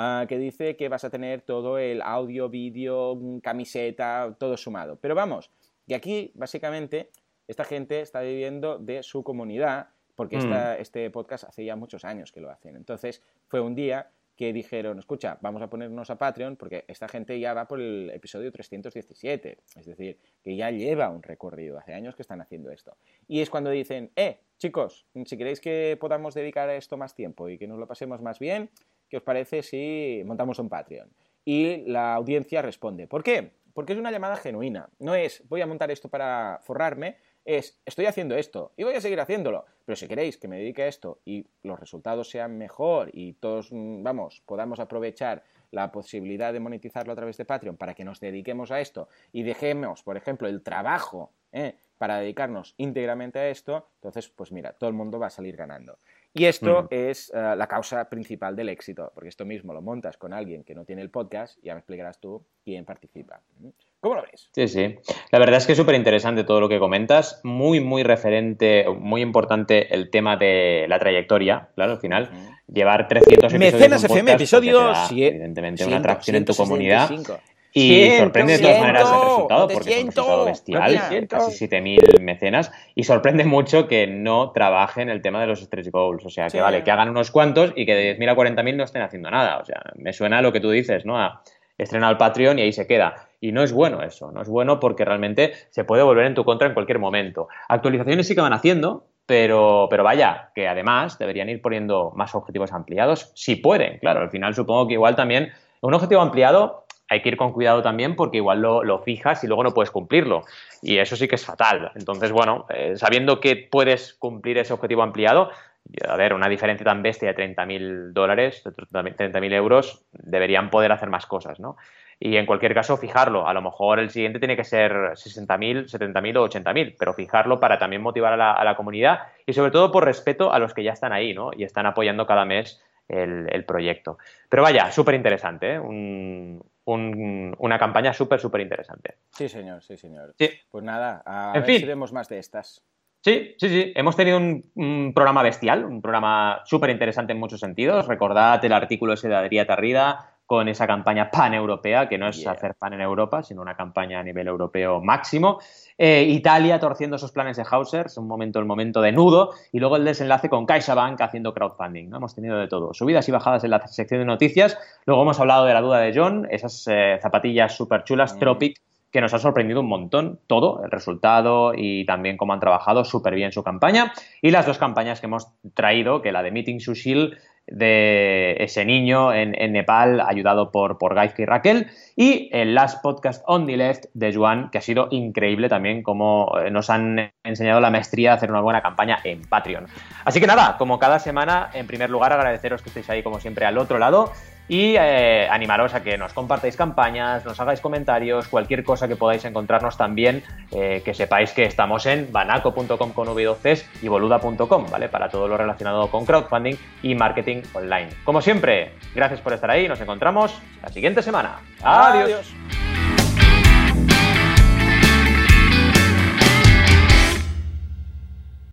Ah, que dice que vas a tener todo el audio, vídeo, mm, camiseta, todo sumado. Pero vamos, que aquí básicamente esta gente está viviendo de su comunidad, porque mm. este podcast hace ya muchos años que lo hacen. Entonces fue un día que dijeron, escucha, vamos a ponernos a Patreon porque esta gente ya va por el episodio 317, es decir, que ya lleva un recorrido, hace años que están haciendo esto. Y es cuando dicen, eh, chicos, si queréis que podamos dedicar a esto más tiempo y que nos lo pasemos más bien, ¿qué os parece si montamos un Patreon? Y la audiencia responde, ¿por qué? Porque es una llamada genuina, no es voy a montar esto para forrarme, es estoy haciendo esto y voy a seguir haciéndolo, pero si queréis que me dedique a esto y los resultados sean mejor y todos, mm, vamos, podamos aprovechar la posibilidad de monetizarlo a través de Patreon para que nos dediquemos a esto y dejemos, por ejemplo, el trabajo ¿eh? para dedicarnos íntegramente a esto, entonces, pues mira, todo el mundo va a salir ganando. Y esto es eh, la causa principal del éxito, porque esto mismo lo montas con alguien que no tiene el podcast y ya me explicarás tú quién participa. ¿Cómo lo ves? Sí, sí. La verdad es que es súper interesante todo lo que comentas. Muy, muy referente, muy importante el tema de la trayectoria, claro, al final. Llevar 300 episodios. Mecenas FM, episodios. evidentemente, una atracción en tu comunidad. Y sorprende de todas maneras el resultado, porque es un resultado bestial, casi 7.000 mecenas, y sorprende mucho que no trabajen el tema de los stretch goals. O sea, que vale, que hagan unos cuantos y que de 10.000 a 40.000 no estén haciendo nada. O sea, me suena lo que tú dices, ¿no? A estrenar el Patreon y ahí se queda. Y no es bueno eso, no es bueno porque realmente se puede volver en tu contra en cualquier momento. Actualizaciones sí que van haciendo, pero, pero vaya, que además deberían ir poniendo más objetivos ampliados, si pueden, claro, al final supongo que igual también un objetivo ampliado hay que ir con cuidado también porque igual lo, fijas y luego no puedes cumplirlo. Y eso sí que es fatal. Entonces, bueno, eh, sabiendo que puedes cumplir ese objetivo ampliado, a ver, una diferencia tan bestia de 30.000 dólares, 30.000 euros, deberían poder hacer más cosas, ¿no? Y en cualquier caso, fijarlo. A lo mejor el siguiente tiene que ser 60.000, 70.000 o 80.000, pero fijarlo para también motivar a la, comunidad y sobre todo por respeto a los que ya están ahí, ¿no? Y están apoyando cada mes el, proyecto. Pero vaya, súper interesante, ¿eh? Una campaña súper, súper interesante. Sí, señor, sí, señor. Pues nada, a ver si vemos más de estas. Sí, sí, sí. Hemos tenido un, programa bestial, un programa súper interesante en muchos sentidos. Recordad el artículo ese de Adrià Tarrida con esa campaña pan-europea, que no es hacer pan en Europa, sino una campaña a nivel europeo máximo. Eh, Italia torciendo esos planes de Hausers, un momento, el momento de nudo, y luego el desenlace con CaixaBank haciendo crowdfunding. ¿no? Hemos tenido de todo, subidas y bajadas en la sección de noticias. Luego hemos hablado de la duda de John, esas eh, zapatillas súper chulas, mm. Tropic, que nos ha sorprendido un montón todo, el resultado y también cómo han trabajado súper bien su campaña. Y las dos campañas que hemos traído, que la de Meeting Sushil de ese niño en, Nepal, ayudado por, por y Raquel, y el Last Podcast on the Left de Juan, que ha sido increíble también como eh, nos han enseñado la maestría de hacer una buena campaña en Patreon. Así que nada, como cada semana, en primer lugar agradeceros que estéis ahí como siempre al otro lado y eh, animaros a que nos compartáis campañas, nos hagáis comentarios, cualquier cosa que podáis encontrarnos también, eh, que sepáis que estamos en banaco.com con v y boluda.com, ¿vale? Para todo lo relacionado con crowdfunding y marketing online. Como siempre, gracias por estar ahí, nos encontramos la siguiente semana. Adiós.